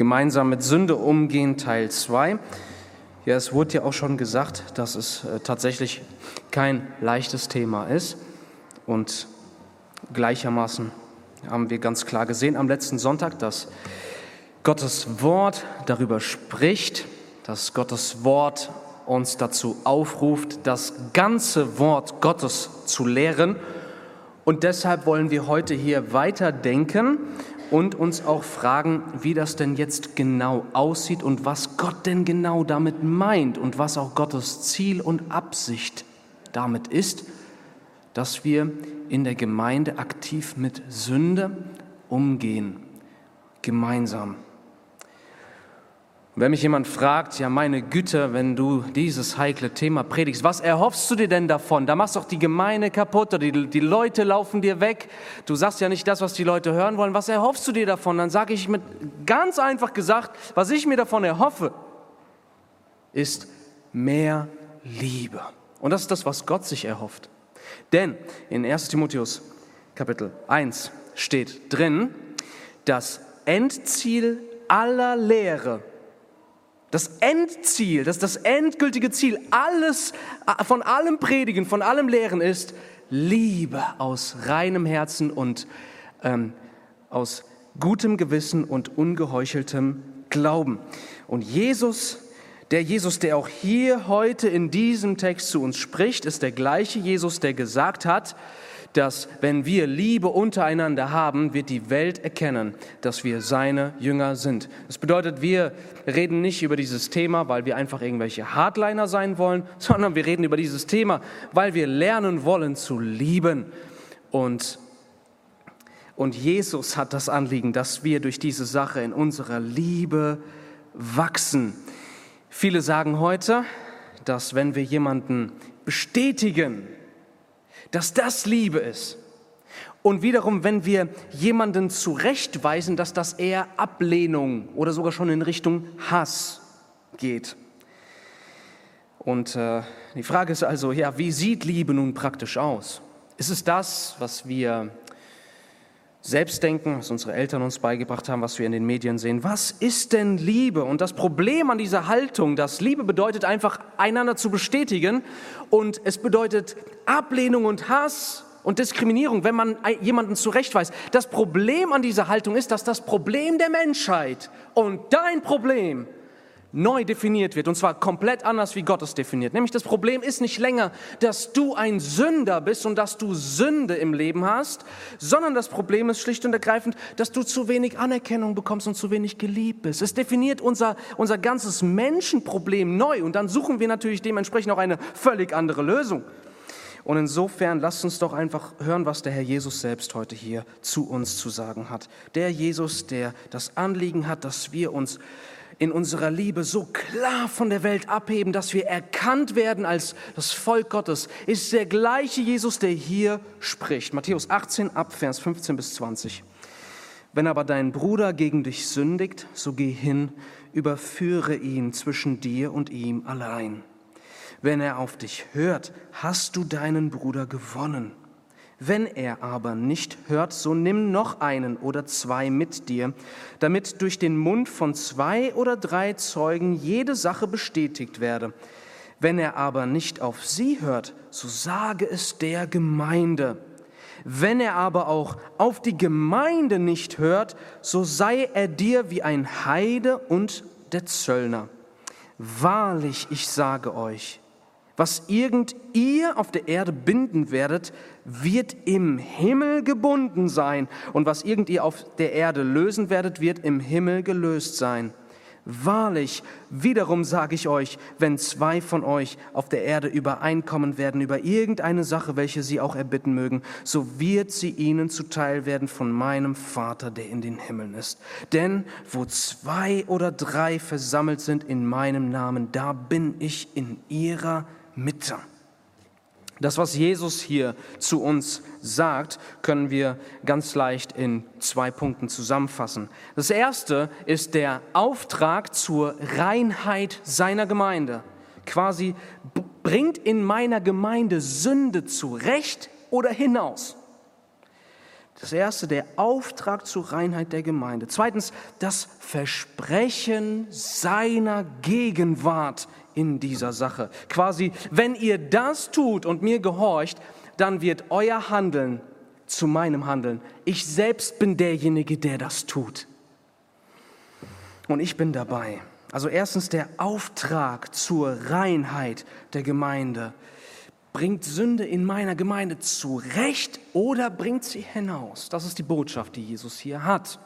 Gemeinsam mit Sünde umgehen, Teil 2. Ja, es wurde ja auch schon gesagt, dass es äh, tatsächlich kein leichtes Thema ist. Und gleichermaßen haben wir ganz klar gesehen am letzten Sonntag, dass Gottes Wort darüber spricht, dass Gottes Wort uns dazu aufruft, das ganze Wort Gottes zu lehren. Und deshalb wollen wir heute hier weiterdenken und uns auch fragen, wie das denn jetzt genau aussieht und was Gott denn genau damit meint und was auch Gottes Ziel und Absicht damit ist, dass wir in der Gemeinde aktiv mit Sünde umgehen, gemeinsam. Wenn mich jemand fragt, ja meine Güte, wenn du dieses heikle Thema predigst, was erhoffst du dir denn davon? Da machst du doch die Gemeinde kaputt oder die, die Leute laufen dir weg. Du sagst ja nicht das, was die Leute hören wollen. Was erhoffst du dir davon? Dann sage ich mit ganz einfach gesagt, was ich mir davon erhoffe, ist mehr Liebe. Und das ist das, was Gott sich erhofft. Denn in 1 Timotheus Kapitel 1 steht drin, das Endziel aller Lehre das Endziel, das das endgültige Ziel alles, äh, von allem Predigen, von allem Lehren ist Liebe aus reinem Herzen und ähm, aus gutem Gewissen und ungeheucheltem Glauben. Und Jesus, der Jesus, der auch hier heute in diesem Text zu uns spricht, ist der gleiche Jesus, der gesagt hat, dass wenn wir Liebe untereinander haben, wird die Welt erkennen, dass wir seine Jünger sind. Das bedeutet, wir reden nicht über dieses Thema, weil wir einfach irgendwelche Hardliner sein wollen, sondern wir reden über dieses Thema, weil wir lernen wollen zu lieben. Und, und Jesus hat das Anliegen, dass wir durch diese Sache in unserer Liebe wachsen. Viele sagen heute, dass wenn wir jemanden bestätigen, dass das Liebe ist. Und wiederum, wenn wir jemanden zurechtweisen, dass das eher Ablehnung oder sogar schon in Richtung Hass geht. Und äh, die Frage ist also, ja, wie sieht Liebe nun praktisch aus? Ist es das, was wir selbst denken, was unsere Eltern uns beigebracht haben, was wir in den Medien sehen. Was ist denn Liebe? Und das Problem an dieser Haltung, dass Liebe bedeutet einfach einander zu bestätigen und es bedeutet Ablehnung und Hass und Diskriminierung, wenn man jemanden zurechtweist. Das Problem an dieser Haltung ist, dass das Problem der Menschheit und dein Problem neu definiert wird und zwar komplett anders, wie Gott es definiert. Nämlich das Problem ist nicht länger, dass du ein Sünder bist und dass du Sünde im Leben hast, sondern das Problem ist schlicht und ergreifend, dass du zu wenig Anerkennung bekommst und zu wenig geliebt bist. Es definiert unser, unser ganzes Menschenproblem neu und dann suchen wir natürlich dementsprechend auch eine völlig andere Lösung. Und insofern lasst uns doch einfach hören, was der Herr Jesus selbst heute hier zu uns zu sagen hat. Der Jesus, der das Anliegen hat, dass wir uns in unserer Liebe so klar von der Welt abheben, dass wir erkannt werden als das Volk Gottes, ist der gleiche Jesus, der hier spricht. Matthäus 18 ab Vers 15 bis 20. Wenn aber dein Bruder gegen dich sündigt, so geh hin, überführe ihn zwischen dir und ihm allein. Wenn er auf dich hört, hast du deinen Bruder gewonnen. Wenn er aber nicht hört, so nimm noch einen oder zwei mit dir, damit durch den Mund von zwei oder drei Zeugen jede Sache bestätigt werde. Wenn er aber nicht auf sie hört, so sage es der Gemeinde. Wenn er aber auch auf die Gemeinde nicht hört, so sei er dir wie ein Heide und der Zöllner. Wahrlich, ich sage euch, was irgend ihr auf der Erde binden werdet, wird im Himmel gebunden sein. Und was irgend ihr auf der Erde lösen werdet, wird im Himmel gelöst sein. Wahrlich, wiederum sage ich euch, wenn zwei von euch auf der Erde übereinkommen werden über irgendeine Sache, welche sie auch erbitten mögen, so wird sie ihnen zuteil werden von meinem Vater, der in den Himmeln ist. Denn wo zwei oder drei versammelt sind in meinem Namen, da bin ich in ihrer Mitte. Das, was Jesus hier zu uns sagt, können wir ganz leicht in zwei Punkten zusammenfassen. Das erste ist der Auftrag zur Reinheit seiner Gemeinde. Quasi bringt in meiner Gemeinde Sünde zurecht oder hinaus. Das erste, der Auftrag zur Reinheit der Gemeinde. Zweitens, das Versprechen seiner Gegenwart in dieser Sache. Quasi, wenn ihr das tut und mir gehorcht, dann wird euer Handeln zu meinem Handeln. Ich selbst bin derjenige, der das tut. Und ich bin dabei. Also erstens der Auftrag zur Reinheit der Gemeinde. Bringt Sünde in meiner Gemeinde zurecht oder bringt sie hinaus? Das ist die Botschaft, die Jesus hier hat.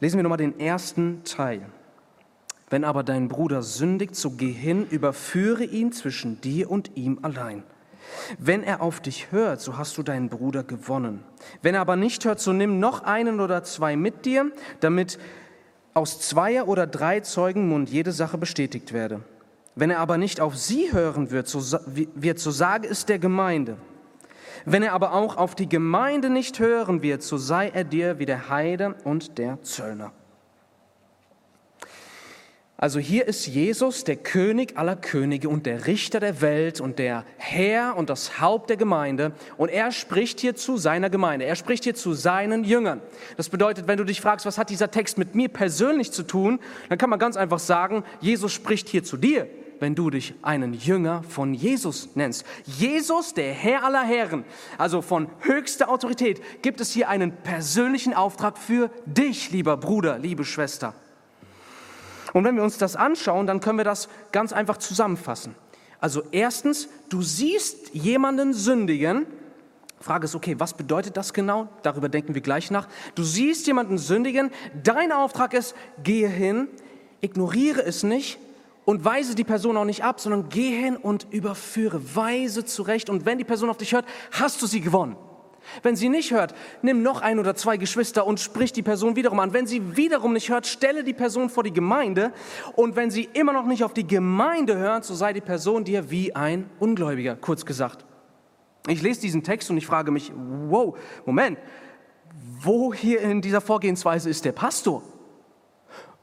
Lesen wir nochmal den ersten Teil. Wenn aber dein Bruder sündigt, so geh hin, überführe ihn zwischen dir und ihm allein. Wenn er auf dich hört, so hast du deinen Bruder gewonnen. Wenn er aber nicht hört, so nimm noch einen oder zwei mit dir, damit aus zweier oder drei Zeugen Mund jede Sache bestätigt werde. Wenn er aber nicht auf sie hören wird, so, wird, so sage es der Gemeinde. Wenn er aber auch auf die Gemeinde nicht hören wird, so sei er dir wie der Heide und der Zöllner. Also hier ist Jesus der König aller Könige und der Richter der Welt und der Herr und das Haupt der Gemeinde. Und er spricht hier zu seiner Gemeinde. Er spricht hier zu seinen Jüngern. Das bedeutet, wenn du dich fragst, was hat dieser Text mit mir persönlich zu tun, dann kann man ganz einfach sagen, Jesus spricht hier zu dir wenn du dich einen Jünger von Jesus nennst. Jesus, der Herr aller Herren, also von höchster Autorität, gibt es hier einen persönlichen Auftrag für dich, lieber Bruder, liebe Schwester. Und wenn wir uns das anschauen, dann können wir das ganz einfach zusammenfassen. Also erstens, du siehst jemanden sündigen. Frage ist, okay, was bedeutet das genau? Darüber denken wir gleich nach. Du siehst jemanden sündigen. Dein Auftrag ist, gehe hin, ignoriere es nicht und weise die Person auch nicht ab, sondern geh hin und überführe, weise zurecht. Und wenn die Person auf dich hört, hast du sie gewonnen. Wenn sie nicht hört, nimm noch ein oder zwei Geschwister und sprich die Person wiederum an. Wenn sie wiederum nicht hört, stelle die Person vor die Gemeinde. Und wenn sie immer noch nicht auf die Gemeinde hört, so sei die Person dir wie ein Ungläubiger, kurz gesagt. Ich lese diesen Text und ich frage mich, wow, Moment, wo hier in dieser Vorgehensweise ist der Pastor?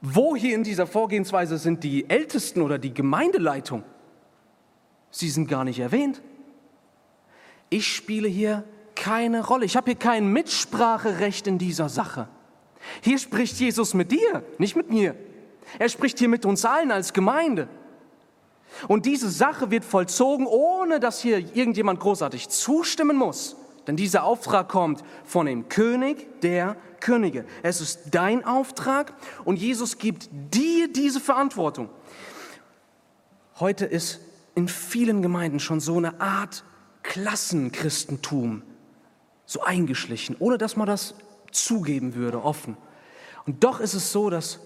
Wo hier in dieser Vorgehensweise sind die Ältesten oder die Gemeindeleitung? Sie sind gar nicht erwähnt. Ich spiele hier keine Rolle. Ich habe hier kein Mitspracherecht in dieser Sache. Hier spricht Jesus mit dir, nicht mit mir. Er spricht hier mit uns allen als Gemeinde. Und diese Sache wird vollzogen, ohne dass hier irgendjemand großartig zustimmen muss. Denn dieser Auftrag kommt von dem König der Könige. Es ist dein Auftrag und Jesus gibt dir diese Verantwortung. Heute ist in vielen Gemeinden schon so eine Art Klassenchristentum so eingeschlichen, ohne dass man das zugeben würde, offen. Und doch ist es so, dass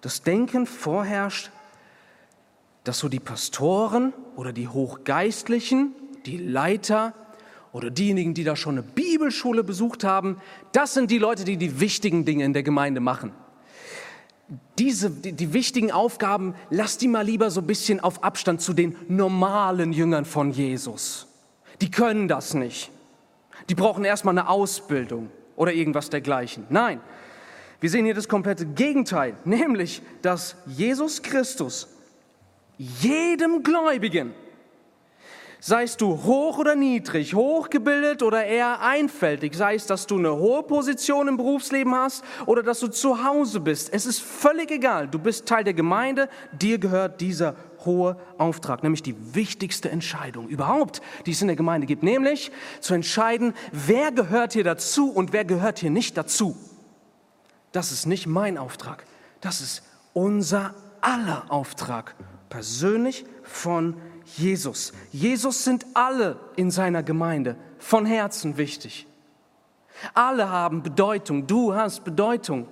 das Denken vorherrscht, dass so die Pastoren oder die Hochgeistlichen, die Leiter oder diejenigen, die da schon eine Bibelschule besucht haben, das sind die Leute, die die wichtigen Dinge in der Gemeinde machen. Diese, die, die wichtigen Aufgaben, lass die mal lieber so ein bisschen auf Abstand zu den normalen Jüngern von Jesus. Die können das nicht. Die brauchen erstmal eine Ausbildung oder irgendwas dergleichen. Nein, wir sehen hier das komplette Gegenteil, nämlich, dass Jesus Christus jedem Gläubigen, Seist du hoch oder niedrig, hochgebildet oder eher einfältig, sei es, dass du eine hohe Position im Berufsleben hast oder dass du zu Hause bist. Es ist völlig egal. Du bist Teil der Gemeinde, dir gehört dieser hohe Auftrag, nämlich die wichtigste Entscheidung überhaupt, die es in der Gemeinde gibt, nämlich zu entscheiden, wer gehört hier dazu und wer gehört hier nicht dazu. Das ist nicht mein Auftrag, das ist unser aller Auftrag, persönlich von Jesus. Jesus sind alle in seiner Gemeinde von Herzen wichtig. Alle haben Bedeutung. Du hast Bedeutung.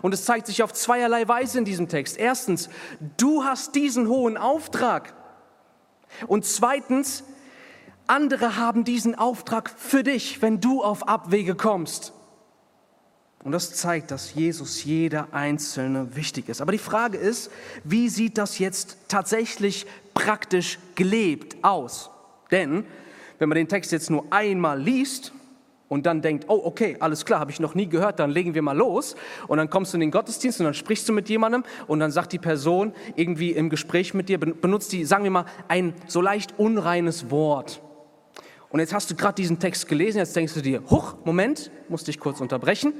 Und es zeigt sich auf zweierlei Weise in diesem Text. Erstens, du hast diesen hohen Auftrag. Und zweitens, andere haben diesen Auftrag für dich, wenn du auf Abwege kommst. Und das zeigt, dass Jesus jeder Einzelne wichtig ist. Aber die Frage ist, wie sieht das jetzt tatsächlich praktisch gelebt aus? Denn wenn man den Text jetzt nur einmal liest und dann denkt, oh okay, alles klar, habe ich noch nie gehört, dann legen wir mal los. Und dann kommst du in den Gottesdienst und dann sprichst du mit jemandem und dann sagt die Person irgendwie im Gespräch mit dir, benutzt die, sagen wir mal, ein so leicht unreines Wort. Und jetzt hast du gerade diesen Text gelesen, jetzt denkst du dir, huch, Moment, musste ich kurz unterbrechen.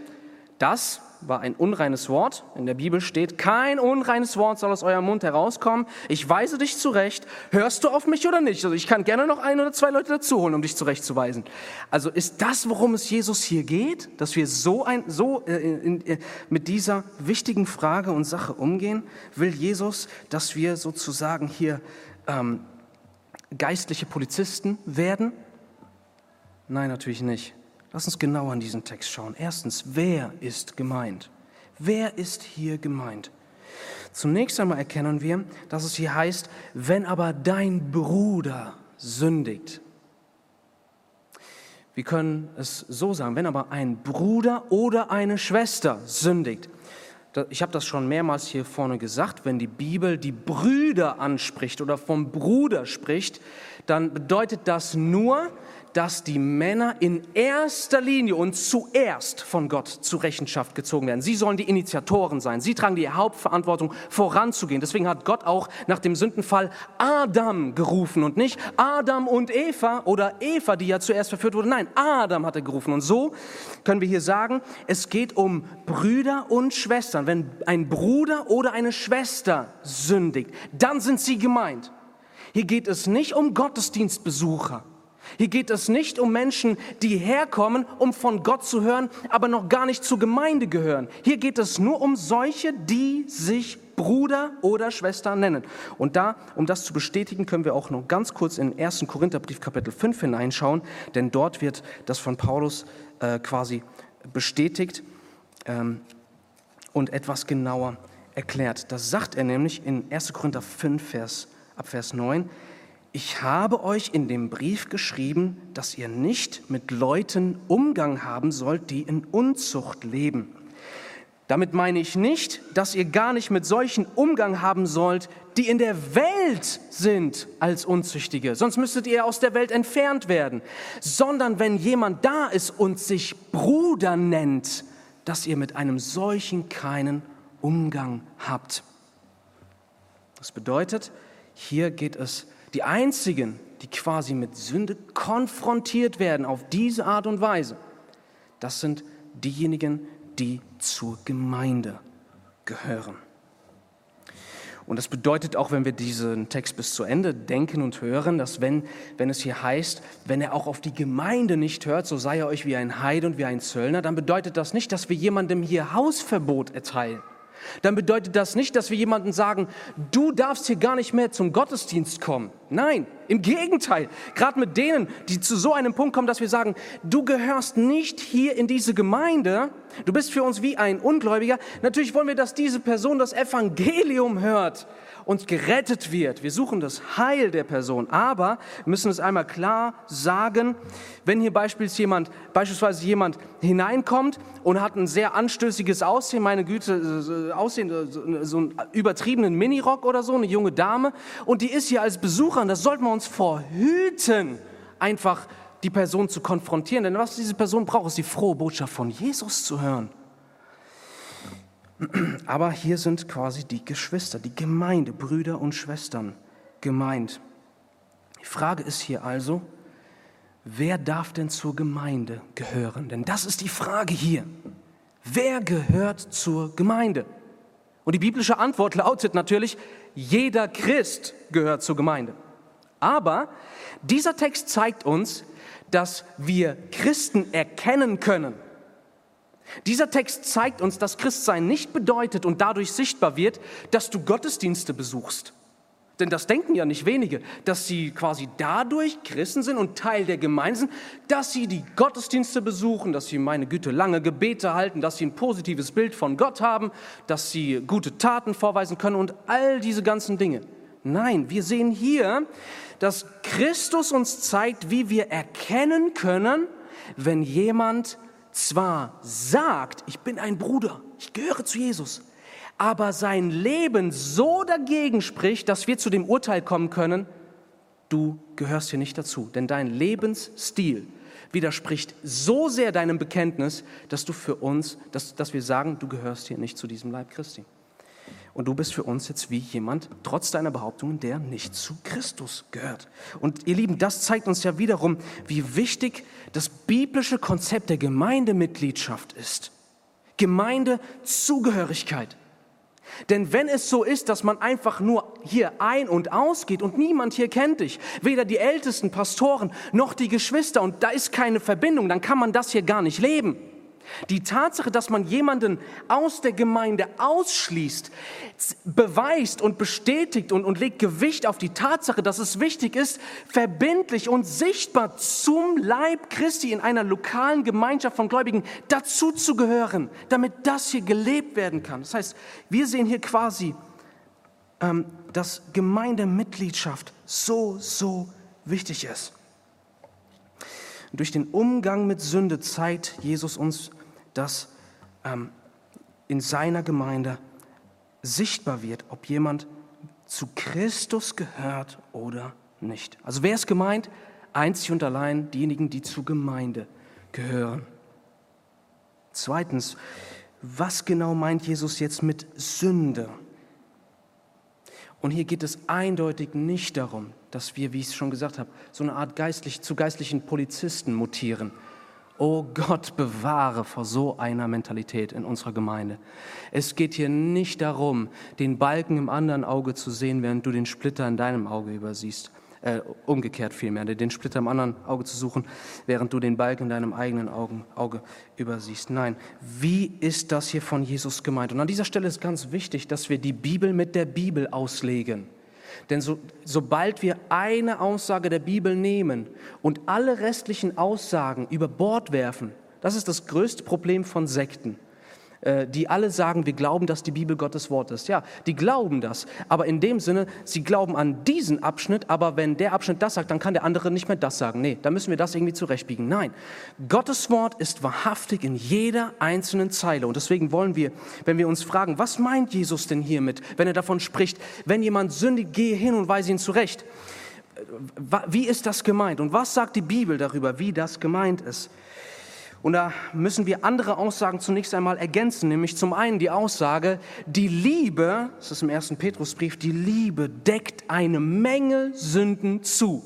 Das war ein unreines Wort. In der Bibel steht, kein unreines Wort soll aus eurem Mund herauskommen. Ich weise dich zurecht. Hörst du auf mich oder nicht? Also ich kann gerne noch ein oder zwei Leute dazu holen, um dich zurechtzuweisen. Also ist das, worum es Jesus hier geht, dass wir so, ein, so äh, in, in, mit dieser wichtigen Frage und Sache umgehen? Will Jesus, dass wir sozusagen hier ähm, geistliche Polizisten werden? Nein, natürlich nicht. Lass uns genau an diesen Text schauen. Erstens, wer ist gemeint? Wer ist hier gemeint? Zunächst einmal erkennen wir, dass es hier heißt, wenn aber dein Bruder sündigt. Wir können es so sagen, wenn aber ein Bruder oder eine Schwester sündigt. Ich habe das schon mehrmals hier vorne gesagt, wenn die Bibel die Brüder anspricht oder vom Bruder spricht, dann bedeutet das nur, dass die Männer in erster Linie und zuerst von Gott zur Rechenschaft gezogen werden. Sie sollen die Initiatoren sein. Sie tragen die Hauptverantwortung, voranzugehen. Deswegen hat Gott auch nach dem Sündenfall Adam gerufen und nicht Adam und Eva oder Eva, die ja zuerst verführt wurde. Nein, Adam hat er gerufen. Und so können wir hier sagen, es geht um Brüder und Schwestern. Wenn ein Bruder oder eine Schwester sündigt, dann sind sie gemeint. Hier geht es nicht um Gottesdienstbesucher. Hier geht es nicht um Menschen, die herkommen, um von Gott zu hören, aber noch gar nicht zur Gemeinde gehören. Hier geht es nur um solche, die sich Bruder oder Schwester nennen. Und da, um das zu bestätigen, können wir auch noch ganz kurz in 1. Korintherbrief Kapitel 5 hineinschauen, denn dort wird das von Paulus äh, quasi bestätigt ähm, und etwas genauer erklärt. Das sagt er nämlich in 1. Korinther 5, Vers, ab Vers 9 ich habe euch in dem Brief geschrieben, dass ihr nicht mit Leuten Umgang haben sollt, die in Unzucht leben. Damit meine ich nicht, dass ihr gar nicht mit solchen Umgang haben sollt, die in der Welt sind als Unzüchtige, sonst müsstet ihr aus der Welt entfernt werden, sondern wenn jemand da ist und sich Bruder nennt, dass ihr mit einem solchen keinen Umgang habt. Das bedeutet, hier geht es die einzigen, die quasi mit Sünde konfrontiert werden auf diese Art und Weise, das sind diejenigen, die zur Gemeinde gehören. Und das bedeutet auch, wenn wir diesen Text bis zu Ende denken und hören, dass wenn, wenn es hier heißt, wenn er auch auf die Gemeinde nicht hört, so sei er euch wie ein Heid und wie ein Zöllner, dann bedeutet das nicht, dass wir jemandem hier Hausverbot erteilen dann bedeutet das nicht, dass wir jemandem sagen, du darfst hier gar nicht mehr zum Gottesdienst kommen. Nein, im Gegenteil. Gerade mit denen, die zu so einem Punkt kommen, dass wir sagen, du gehörst nicht hier in diese Gemeinde, du bist für uns wie ein Ungläubiger. Natürlich wollen wir, dass diese Person das Evangelium hört und gerettet wird. Wir suchen das Heil der Person, aber müssen es einmal klar sagen, wenn hier beispielsweise jemand, beispielsweise jemand hineinkommt und hat ein sehr anstößiges Aussehen, meine Güte, Aussehen, so einen übertriebenen Minirock oder so, eine junge Dame, und die ist hier als Besucher, und das sollten wir uns vorhüten, einfach die Person zu konfrontieren. Denn was diese Person braucht, ist die frohe Botschaft von Jesus zu hören. Aber hier sind quasi die Geschwister, die Gemeinde, Brüder und Schwestern gemeint. Die Frage ist hier also, wer darf denn zur Gemeinde gehören? Denn das ist die Frage hier. Wer gehört zur Gemeinde? Und die biblische Antwort lautet natürlich, jeder Christ gehört zur Gemeinde. Aber dieser Text zeigt uns, dass wir Christen erkennen können, dieser Text zeigt uns, dass Christsein nicht bedeutet und dadurch sichtbar wird, dass du Gottesdienste besuchst. Denn das denken ja nicht wenige, dass sie quasi dadurch Christen sind und Teil der Gemeinde sind, dass sie die Gottesdienste besuchen, dass sie, meine Güte, lange Gebete halten, dass sie ein positives Bild von Gott haben, dass sie gute Taten vorweisen können und all diese ganzen Dinge. Nein, wir sehen hier, dass Christus uns zeigt, wie wir erkennen können, wenn jemand zwar sagt, ich bin ein Bruder, ich gehöre zu Jesus, aber sein Leben so dagegen spricht, dass wir zu dem Urteil kommen können, du gehörst hier nicht dazu, denn dein Lebensstil widerspricht so sehr deinem Bekenntnis, dass du für uns, dass, dass wir sagen, du gehörst hier nicht zu diesem Leib Christi. Und du bist für uns jetzt wie jemand, trotz deiner Behauptungen, der nicht zu Christus gehört. Und ihr Lieben, das zeigt uns ja wiederum, wie wichtig das biblische Konzept der Gemeindemitgliedschaft ist. Gemeindezugehörigkeit. Denn wenn es so ist, dass man einfach nur hier ein- und ausgeht und niemand hier kennt dich, weder die ältesten Pastoren noch die Geschwister und da ist keine Verbindung, dann kann man das hier gar nicht leben. Die Tatsache, dass man jemanden aus der Gemeinde ausschließt, beweist und bestätigt und, und legt Gewicht auf die Tatsache, dass es wichtig ist, verbindlich und sichtbar zum Leib Christi in einer lokalen Gemeinschaft von Gläubigen dazu zu gehören, damit das hier gelebt werden kann. Das heißt, wir sehen hier quasi, ähm, dass Gemeindemitgliedschaft so, so wichtig ist. Durch den Umgang mit Sünde zeigt Jesus uns, dass ähm, in seiner Gemeinde sichtbar wird, ob jemand zu Christus gehört oder nicht. Also wer ist gemeint? Einzig und allein diejenigen, die zur Gemeinde gehören. Zweitens, was genau meint Jesus jetzt mit Sünde? Und hier geht es eindeutig nicht darum, dass wir, wie ich es schon gesagt habe, so eine Art geistlich, zu geistlichen Polizisten mutieren. Oh Gott, bewahre vor so einer Mentalität in unserer Gemeinde. Es geht hier nicht darum, den Balken im anderen Auge zu sehen, während du den Splitter in deinem Auge übersiehst. Äh, umgekehrt vielmehr, den Splitter im anderen Auge zu suchen, während du den Balken in deinem eigenen Augen, Auge übersiehst. Nein, wie ist das hier von Jesus gemeint? Und an dieser Stelle ist ganz wichtig, dass wir die Bibel mit der Bibel auslegen. Denn so, sobald wir eine Aussage der Bibel nehmen und alle restlichen Aussagen über Bord werfen, das ist das größte Problem von Sekten. Äh, die alle sagen, wir glauben, dass die Bibel Gottes Wort ist. Ja, die glauben das. Aber in dem Sinne, sie glauben an diesen Abschnitt, aber wenn der Abschnitt das sagt, dann kann der andere nicht mehr das sagen. Nee, da müssen wir das irgendwie zurechtbiegen. Nein, Gottes Wort ist wahrhaftig in jeder einzelnen Zeile. Und deswegen wollen wir, wenn wir uns fragen, was meint Jesus denn hiermit, wenn er davon spricht, wenn jemand sündigt, gehe hin und weise ihn zurecht. Wie ist das gemeint? Und was sagt die Bibel darüber, wie das gemeint ist? Und da müssen wir andere Aussagen zunächst einmal ergänzen, nämlich zum einen die Aussage, die Liebe, das ist im ersten Petrusbrief, die Liebe deckt eine Menge Sünden zu.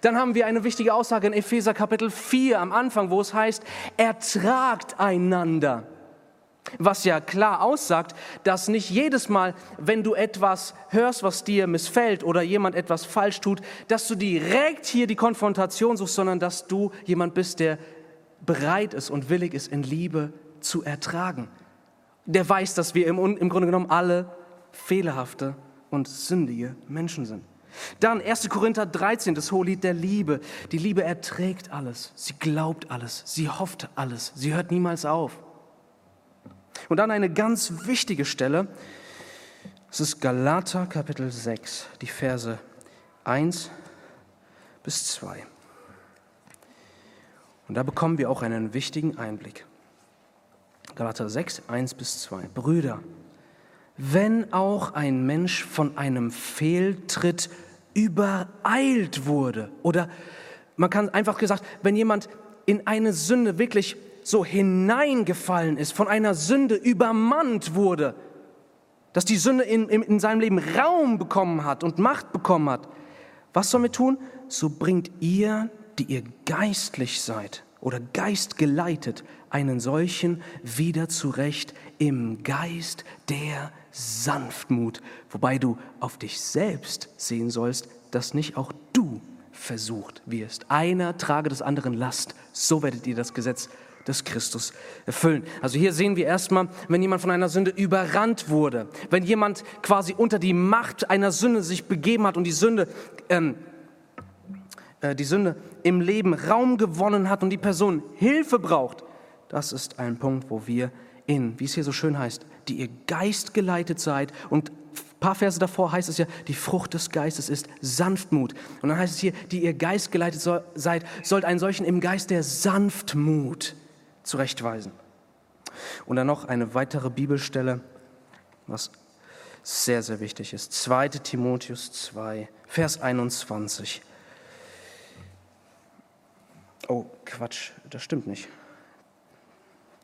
Dann haben wir eine wichtige Aussage in Epheser Kapitel 4 am Anfang, wo es heißt, ertragt einander. Was ja klar aussagt, dass nicht jedes Mal, wenn du etwas hörst, was dir missfällt oder jemand etwas falsch tut, dass du direkt hier die Konfrontation suchst, sondern dass du jemand bist, der bereit ist und willig ist, in Liebe zu ertragen. Der weiß, dass wir im, im Grunde genommen alle fehlerhafte und sündige Menschen sind. Dann 1. Korinther 13, das Hohelied der Liebe. Die Liebe erträgt alles, sie glaubt alles, sie hofft alles, sie hört niemals auf. Und dann eine ganz wichtige Stelle, das ist Galater Kapitel 6, die Verse 1 bis 2. Und da bekommen wir auch einen wichtigen Einblick. Galater 6, 1 bis 2. Brüder, wenn auch ein Mensch von einem Fehltritt übereilt wurde, oder man kann einfach gesagt, wenn jemand in eine Sünde wirklich so hineingefallen ist, von einer Sünde übermannt wurde, dass die Sünde in, in, in seinem Leben Raum bekommen hat und Macht bekommen hat, was sollen wir tun? So bringt ihr die ihr geistlich seid oder geistgeleitet, einen solchen wieder zurecht im Geist der Sanftmut, wobei du auf dich selbst sehen sollst, dass nicht auch du versucht wirst. Einer trage des anderen Last, so werdet ihr das Gesetz des Christus erfüllen. Also hier sehen wir erstmal, wenn jemand von einer Sünde überrannt wurde, wenn jemand quasi unter die Macht einer Sünde sich begeben hat und die Sünde ähm, äh, die Sünde im Leben Raum gewonnen hat und die Person Hilfe braucht, das ist ein Punkt, wo wir in, wie es hier so schön heißt, die ihr Geist geleitet seid. Und ein paar Verse davor heißt es ja, die Frucht des Geistes ist Sanftmut. Und dann heißt es hier, die ihr Geist geleitet seid, sollt einen solchen im Geist der Sanftmut zurechtweisen. Und dann noch eine weitere Bibelstelle, was sehr, sehr wichtig ist. 2 Timotheus 2, Vers 21. Oh, Quatsch, das stimmt nicht.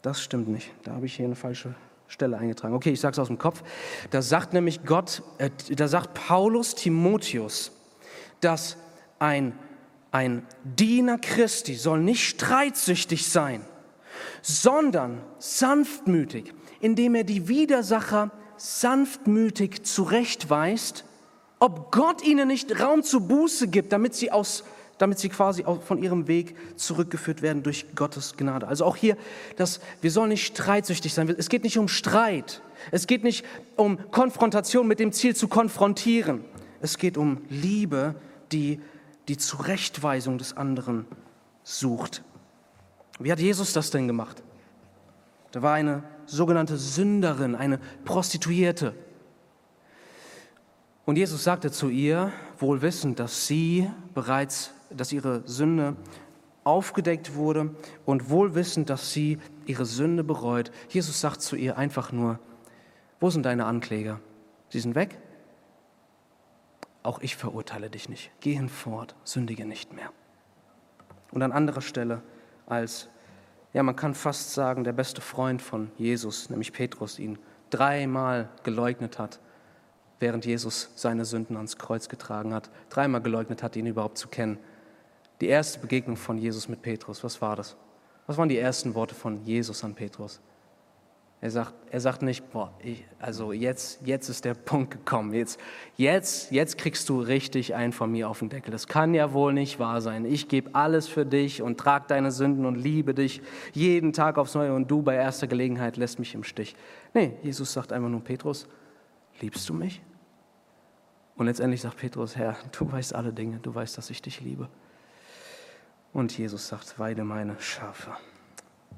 Das stimmt nicht. Da habe ich hier eine falsche Stelle eingetragen. Okay, ich sage es aus dem Kopf. Da sagt nämlich Gott, äh, da sagt Paulus Timotheus, dass ein, ein Diener Christi soll nicht streitsüchtig sein, sondern sanftmütig, indem er die Widersacher sanftmütig zurechtweist, ob Gott ihnen nicht Raum zur Buße gibt, damit sie aus damit sie quasi von ihrem Weg zurückgeführt werden durch Gottes Gnade. Also auch hier, dass wir sollen nicht streitsüchtig sein. Es geht nicht um Streit. Es geht nicht um Konfrontation mit dem Ziel zu konfrontieren. Es geht um Liebe, die die Zurechtweisung des anderen sucht. Wie hat Jesus das denn gemacht? Da war eine sogenannte Sünderin, eine Prostituierte. Und Jesus sagte zu ihr, wohl wissend, dass sie bereits dass ihre Sünde aufgedeckt wurde und wohl wissend, dass sie ihre Sünde bereut. Jesus sagt zu ihr einfach nur, wo sind deine Ankläger? Sie sind weg? Auch ich verurteile dich nicht. Geh hinfort, sündige nicht mehr. Und an anderer Stelle als, ja, man kann fast sagen, der beste Freund von Jesus, nämlich Petrus, ihn dreimal geleugnet hat, während Jesus seine Sünden ans Kreuz getragen hat, dreimal geleugnet hat, ihn überhaupt zu kennen. Die erste Begegnung von Jesus mit Petrus, was war das? Was waren die ersten Worte von Jesus an Petrus? Er sagt, er sagt nicht, boah, ich, also jetzt, jetzt ist der Punkt gekommen. Jetzt, jetzt, jetzt kriegst du richtig einen von mir auf den Deckel. Das kann ja wohl nicht wahr sein. Ich gebe alles für dich und trage deine Sünden und liebe dich jeden Tag aufs Neue und du bei erster Gelegenheit lässt mich im Stich. Nee, Jesus sagt einfach nur, Petrus, liebst du mich? Und letztendlich sagt Petrus, Herr, du weißt alle Dinge, du weißt, dass ich dich liebe. Und Jesus sagt, weide meine Schafe.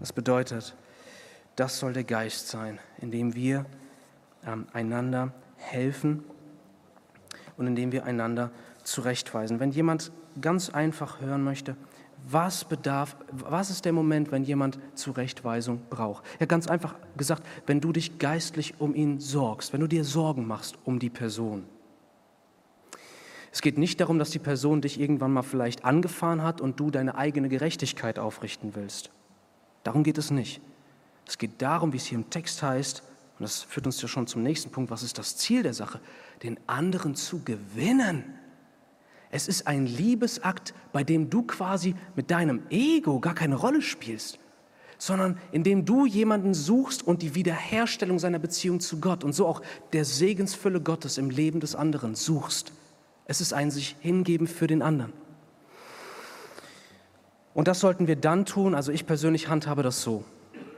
Das bedeutet, das soll der Geist sein, indem wir ähm, einander helfen und indem wir einander zurechtweisen. Wenn jemand ganz einfach hören möchte, was bedarf, was ist der Moment, wenn jemand Zurechtweisung braucht? Ja, ganz einfach gesagt, wenn du dich geistlich um ihn sorgst, wenn du dir Sorgen machst um die Person. Es geht nicht darum, dass die Person dich irgendwann mal vielleicht angefahren hat und du deine eigene Gerechtigkeit aufrichten willst. Darum geht es nicht. Es geht darum, wie es hier im Text heißt, und das führt uns ja schon zum nächsten Punkt, was ist das Ziel der Sache? Den anderen zu gewinnen. Es ist ein Liebesakt, bei dem du quasi mit deinem Ego gar keine Rolle spielst, sondern in dem du jemanden suchst und die Wiederherstellung seiner Beziehung zu Gott und so auch der Segensfülle Gottes im Leben des anderen suchst. Es ist ein sich hingeben für den anderen. Und das sollten wir dann tun, also ich persönlich handhabe das so.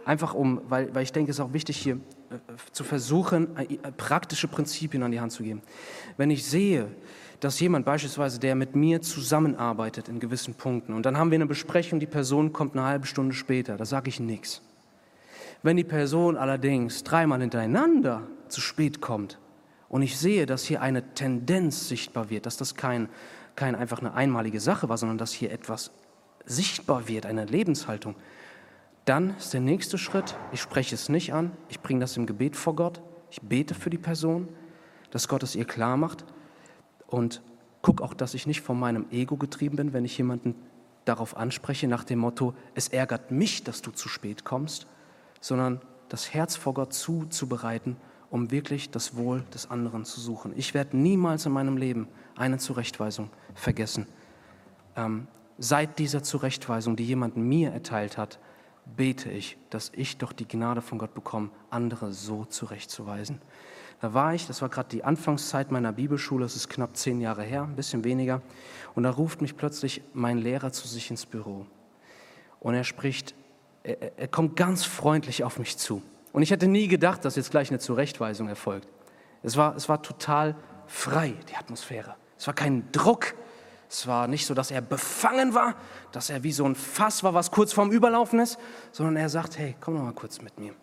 Einfach um, weil, weil ich denke, es ist auch wichtig hier äh, zu versuchen, äh, praktische Prinzipien an die Hand zu geben. Wenn ich sehe, dass jemand beispielsweise, der mit mir zusammenarbeitet in gewissen Punkten, und dann haben wir eine Besprechung, die Person kommt eine halbe Stunde später, da sage ich nichts. Wenn die Person allerdings dreimal hintereinander zu spät kommt, und ich sehe, dass hier eine Tendenz sichtbar wird, dass das kein, kein einfach eine einmalige Sache war, sondern dass hier etwas sichtbar wird, eine Lebenshaltung, dann ist der nächste Schritt, ich spreche es nicht an, ich bringe das im Gebet vor Gott, ich bete für die Person, dass Gott es ihr klar macht und gucke auch, dass ich nicht von meinem Ego getrieben bin, wenn ich jemanden darauf anspreche, nach dem Motto, es ärgert mich, dass du zu spät kommst, sondern das Herz vor Gott zuzubereiten um wirklich das Wohl des anderen zu suchen. Ich werde niemals in meinem Leben eine Zurechtweisung vergessen. Ähm, seit dieser Zurechtweisung, die jemand mir erteilt hat, bete ich, dass ich doch die Gnade von Gott bekomme, andere so zurechtzuweisen. Da war ich, das war gerade die Anfangszeit meiner Bibelschule, das ist knapp zehn Jahre her, ein bisschen weniger, und da ruft mich plötzlich mein Lehrer zu sich ins Büro. Und er spricht, er, er kommt ganz freundlich auf mich zu. Und ich hätte nie gedacht, dass jetzt gleich eine Zurechtweisung erfolgt. Es war, es war total frei, die Atmosphäre. Es war kein Druck. Es war nicht so, dass er befangen war, dass er wie so ein Fass war, was kurz vorm Überlaufen ist, sondern er sagt, hey, komm noch mal kurz mit mir.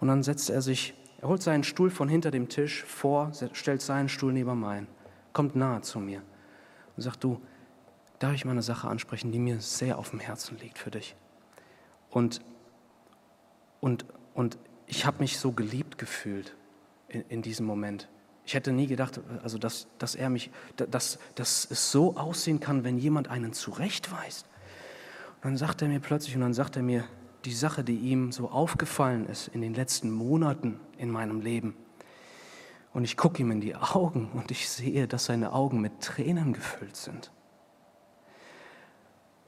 Und dann setzt er sich, er holt seinen Stuhl von hinter dem Tisch vor, stellt seinen Stuhl neben meinen, kommt nahe zu mir und sagt, du, darf ich mal eine Sache ansprechen, die mir sehr auf dem Herzen liegt für dich. Und, und, und ich habe mich so geliebt gefühlt in, in, diesem Moment. Ich hätte nie gedacht, also dass, dass er mich, dass, dass es so aussehen kann, wenn jemand einen zurechtweist. Und dann sagt er mir plötzlich, und dann sagt er mir die Sache, die ihm so aufgefallen ist in den letzten Monaten in meinem Leben. Und ich gucke ihm in die Augen und ich sehe, dass seine Augen mit Tränen gefüllt sind.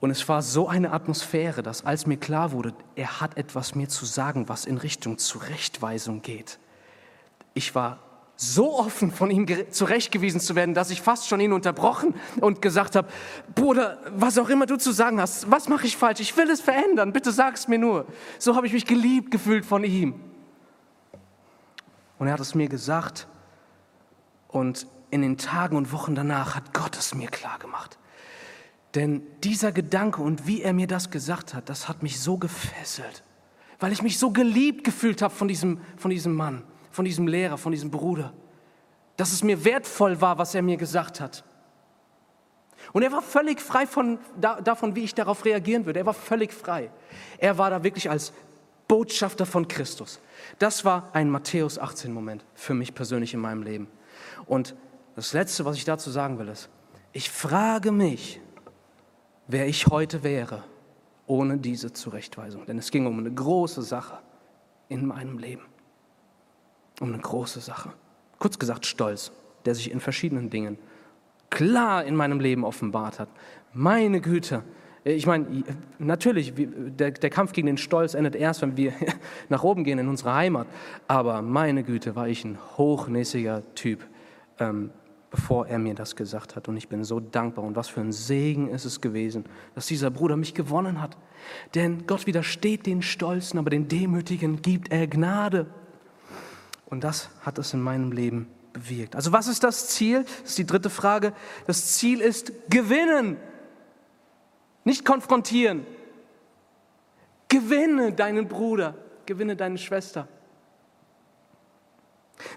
Und es war so eine Atmosphäre, dass als mir klar wurde, er hat etwas mir zu sagen, was in Richtung Zurechtweisung geht. Ich war so offen von ihm zurechtgewiesen zu werden, dass ich fast schon ihn unterbrochen und gesagt habe, Bruder, was auch immer du zu sagen hast, was mache ich falsch? Ich will es verändern, bitte sag es mir nur. So habe ich mich geliebt gefühlt von ihm. Und er hat es mir gesagt und in den Tagen und Wochen danach hat Gott es mir klar gemacht. Denn dieser Gedanke und wie er mir das gesagt hat, das hat mich so gefesselt, weil ich mich so geliebt gefühlt habe von diesem, von diesem Mann, von diesem Lehrer, von diesem Bruder, dass es mir wertvoll war, was er mir gesagt hat. Und er war völlig frei von, da, davon, wie ich darauf reagieren würde. Er war völlig frei. Er war da wirklich als Botschafter von Christus. Das war ein Matthäus 18-Moment für mich persönlich in meinem Leben. Und das Letzte, was ich dazu sagen will, ist, ich frage mich, wer ich heute wäre ohne diese Zurechtweisung. Denn es ging um eine große Sache in meinem Leben. Um eine große Sache. Kurz gesagt Stolz, der sich in verschiedenen Dingen klar in meinem Leben offenbart hat. Meine Güte. Ich meine, natürlich, der, der Kampf gegen den Stolz endet erst, wenn wir nach oben gehen in unsere Heimat. Aber meine Güte, war ich ein hochnäsiger Typ. Ähm, bevor er mir das gesagt hat. Und ich bin so dankbar. Und was für ein Segen ist es gewesen, dass dieser Bruder mich gewonnen hat. Denn Gott widersteht den Stolzen, aber den Demütigen gibt er Gnade. Und das hat es in meinem Leben bewirkt. Also was ist das Ziel? Das ist die dritte Frage. Das Ziel ist gewinnen, nicht konfrontieren. Gewinne deinen Bruder, gewinne deine Schwester.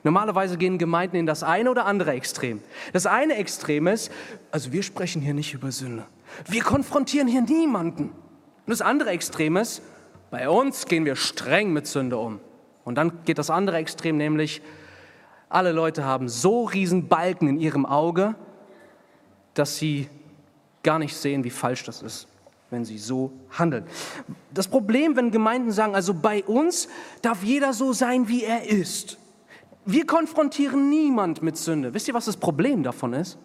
Normalerweise gehen Gemeinden in das eine oder andere Extrem. Das eine Extrem ist, also wir sprechen hier nicht über Sünde. Wir konfrontieren hier niemanden. Und das andere Extrem ist, bei uns gehen wir streng mit Sünde um. Und dann geht das andere Extrem, nämlich alle Leute haben so riesen Balken in ihrem Auge, dass sie gar nicht sehen, wie falsch das ist, wenn sie so handeln. Das Problem, wenn Gemeinden sagen, also bei uns darf jeder so sein, wie er ist. Wir konfrontieren niemand mit Sünde. Wisst ihr, was das Problem davon ist?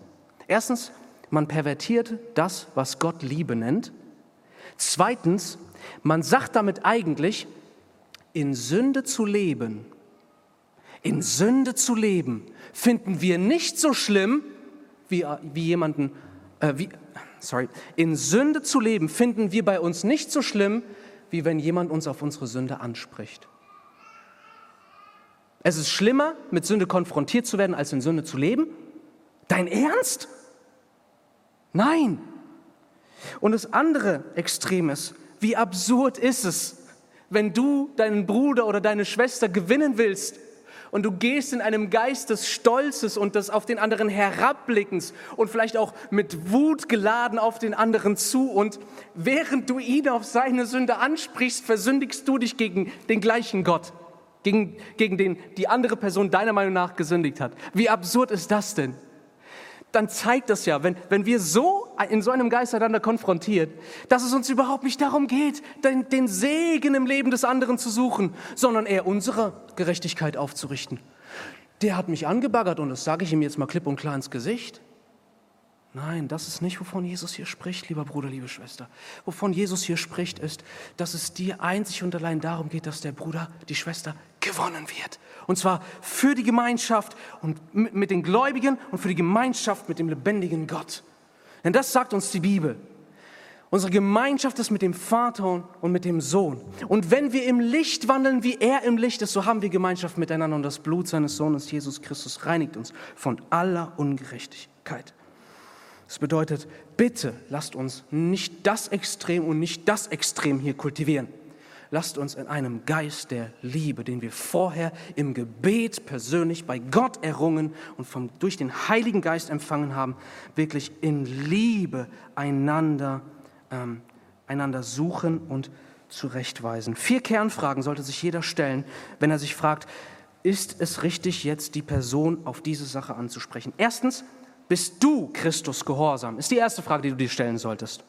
Erstens, man pervertiert das, was Gott Liebe nennt. Zweitens, man sagt damit eigentlich, in Sünde zu leben, in Sünde zu leben, finden wir nicht so schlimm, wie, wie jemanden, äh, wie, sorry, in Sünde zu leben, finden wir bei uns nicht so schlimm, wie wenn jemand uns auf unsere Sünde anspricht. Es ist schlimmer, mit Sünde konfrontiert zu werden, als in Sünde zu leben? Dein Ernst? Nein. Und das andere Extrem ist, wie absurd ist es, wenn du deinen Bruder oder deine Schwester gewinnen willst und du gehst in einem Geist des Stolzes und des auf den anderen Herabblickens und vielleicht auch mit Wut geladen auf den anderen zu und während du ihn auf seine Sünde ansprichst, versündigst du dich gegen den gleichen Gott gegen, gegen den die andere Person deiner Meinung nach gesündigt hat. Wie absurd ist das denn? Dann zeigt das ja, wenn, wenn wir so in so einem Geist einander konfrontiert, dass es uns überhaupt nicht darum geht, den, den Segen im Leben des anderen zu suchen, sondern eher unsere Gerechtigkeit aufzurichten. Der hat mich angebaggert und das sage ich ihm jetzt mal klipp und klar ins Gesicht. Nein, das ist nicht, wovon Jesus hier spricht, lieber Bruder, liebe Schwester. Wovon Jesus hier spricht, ist, dass es dir einzig und allein darum geht, dass der Bruder, die Schwester gewonnen wird. Und zwar für die Gemeinschaft und mit den Gläubigen und für die Gemeinschaft mit dem lebendigen Gott. Denn das sagt uns die Bibel. Unsere Gemeinschaft ist mit dem Vater und mit dem Sohn. Und wenn wir im Licht wandeln, wie er im Licht ist, so haben wir Gemeinschaft miteinander und das Blut seines Sohnes Jesus Christus reinigt uns von aller Ungerechtigkeit. Das bedeutet, bitte lasst uns nicht das Extrem und nicht das Extrem hier kultivieren. Lasst uns in einem Geist der Liebe, den wir vorher im Gebet persönlich bei Gott errungen und vom, durch den Heiligen Geist empfangen haben, wirklich in Liebe einander, ähm, einander suchen und zurechtweisen. Vier Kernfragen sollte sich jeder stellen, wenn er sich fragt, ist es richtig, jetzt die Person auf diese Sache anzusprechen? Erstens, bist du Christus gehorsam? Ist die erste Frage, die du dir stellen solltest.